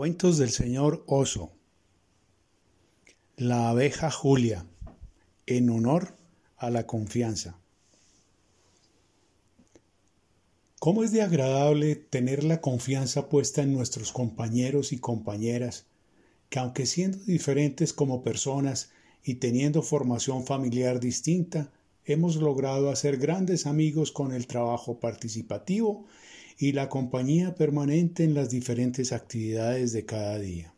Cuentos del señor Oso. La abeja Julia, en honor a la confianza. ¿Cómo es de agradable tener la confianza puesta en nuestros compañeros y compañeras, que aunque siendo diferentes como personas y teniendo formación familiar distinta, hemos logrado hacer grandes amigos con el trabajo participativo y la compañía permanente en las diferentes actividades de cada día.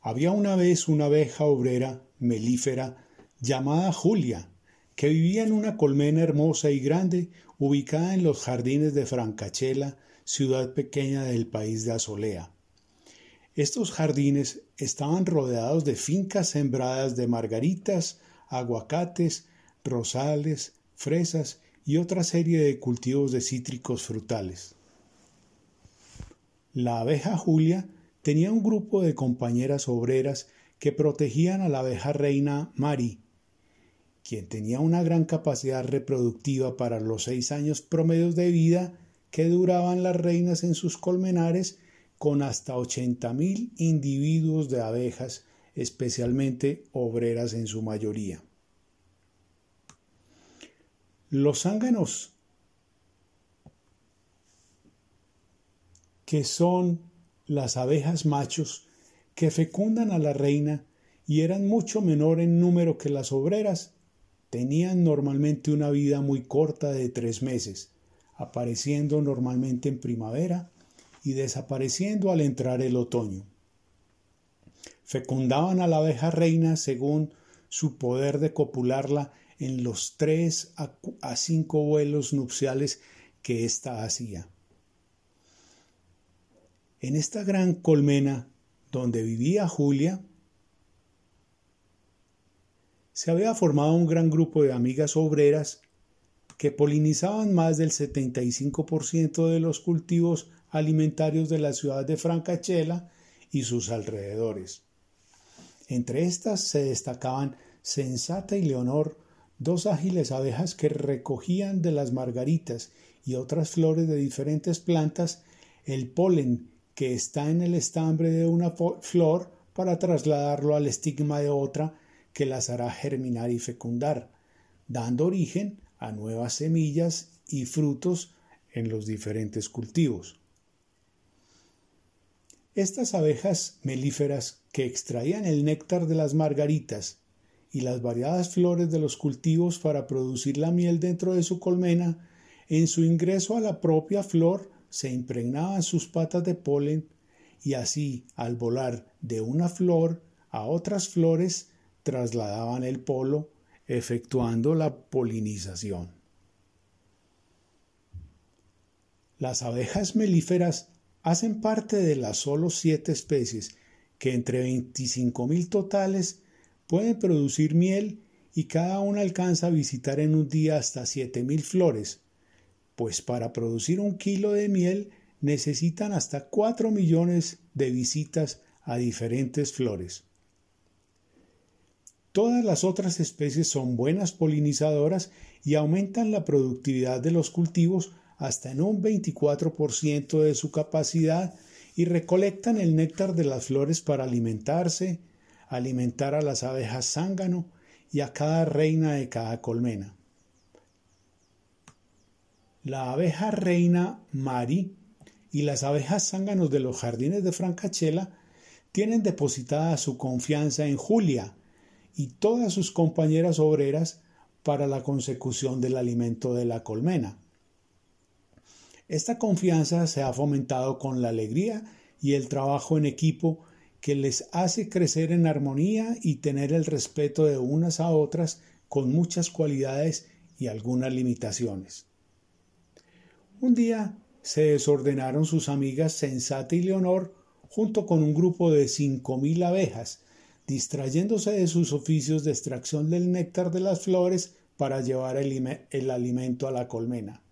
Había una vez una abeja obrera melífera llamada Julia, que vivía en una colmena hermosa y grande ubicada en los jardines de Francachela, ciudad pequeña del país de Azolea. Estos jardines estaban rodeados de fincas sembradas de margaritas, aguacates, rosales, fresas y otra serie de cultivos de cítricos frutales. La abeja Julia tenía un grupo de compañeras obreras que protegían a la abeja reina Mari, quien tenía una gran capacidad reproductiva para los seis años promedios de vida que duraban las reinas en sus colmenares con hasta ochenta mil individuos de abejas, especialmente obreras en su mayoría. Los zánganos, que son las abejas machos que fecundan a la reina y eran mucho menor en número que las obreras, tenían normalmente una vida muy corta de tres meses, apareciendo normalmente en primavera y desapareciendo al entrar el otoño. Fecundaban a la abeja reina según su poder de copularla en los tres a cinco vuelos nupciales que ésta hacía. En esta gran colmena donde vivía Julia, se había formado un gran grupo de amigas obreras que polinizaban más del 75% de los cultivos alimentarios de la ciudad de Francachela y sus alrededores. Entre estas se destacaban Sensata y Leonor, dos ágiles abejas que recogían de las margaritas y otras flores de diferentes plantas el polen que está en el estambre de una flor para trasladarlo al estigma de otra que las hará germinar y fecundar, dando origen a nuevas semillas y frutos en los diferentes cultivos. Estas abejas melíferas que extraían el néctar de las margaritas y las variadas flores de los cultivos para producir la miel dentro de su colmena, en su ingreso a la propia flor se impregnaban sus patas de polen y así, al volar de una flor a otras flores, trasladaban el polo, efectuando la polinización. Las abejas melíferas hacen parte de las solo siete especies que entre 25.000 totales pueden producir miel y cada una alcanza a visitar en un día hasta 7.000 flores, pues para producir un kilo de miel necesitan hasta 4 millones de visitas a diferentes flores. Todas las otras especies son buenas polinizadoras y aumentan la productividad de los cultivos hasta en un 24% de su capacidad y recolectan el néctar de las flores para alimentarse, alimentar a las abejas zángano y a cada reina de cada colmena. La abeja reina Mari y las abejas zánganos de los jardines de Francachela tienen depositada su confianza en Julia y todas sus compañeras obreras para la consecución del alimento de la colmena. Esta confianza se ha fomentado con la alegría y el trabajo en equipo que les hace crecer en armonía y tener el respeto de unas a otras con muchas cualidades y algunas limitaciones. Un día se desordenaron sus amigas Sensata y Leonor junto con un grupo de cinco mil abejas, distrayéndose de sus oficios de extracción del néctar de las flores para llevar el, el alimento a la colmena.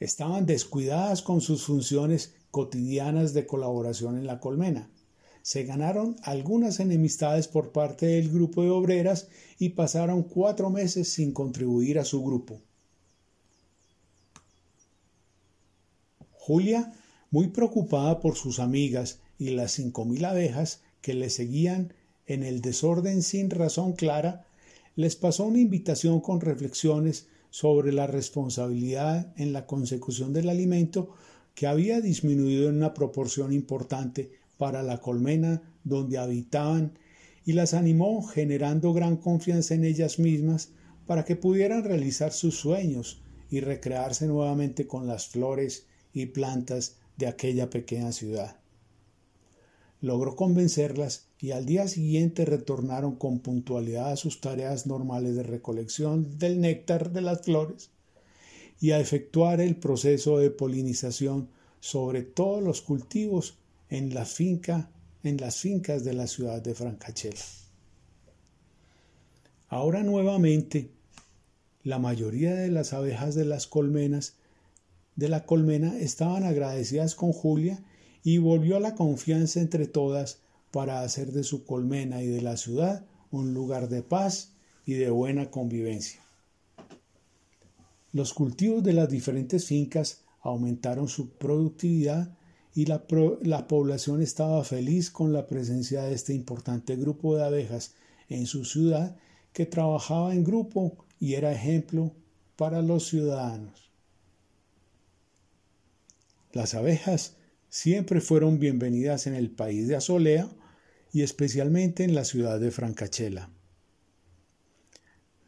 Estaban descuidadas con sus funciones cotidianas de colaboración en la colmena se ganaron algunas enemistades por parte del grupo de obreras y pasaron cuatro meses sin contribuir a su grupo. Julia, muy preocupada por sus amigas y las cinco mil abejas que le seguían en el desorden sin razón clara, les pasó una invitación con reflexiones sobre la responsabilidad en la consecución del alimento que había disminuido en una proporción importante para la colmena donde habitaban y las animó generando gran confianza en ellas mismas para que pudieran realizar sus sueños y recrearse nuevamente con las flores y plantas de aquella pequeña ciudad. Logró convencerlas y al día siguiente retornaron con puntualidad a sus tareas normales de recolección del néctar de las flores y a efectuar el proceso de polinización sobre todos los cultivos en en las fincas de la ciudad de Francachela. Ahora nuevamente, la mayoría de las abejas de las colmenas de la colmena estaban agradecidas con Julia y volvió la confianza entre todas para hacer de su colmena y de la ciudad un lugar de paz y de buena convivencia. Los cultivos de las diferentes fincas aumentaron su productividad y la, la, población estaba feliz con la presencia de este importante grupo de abejas en su ciudad que trabajaba en grupo y era ejemplo para los ciudadanos. Las abejas siempre fueron bienvenidas en el país de Azolea y especialmente en la ciudad de Francachela.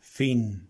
Fin.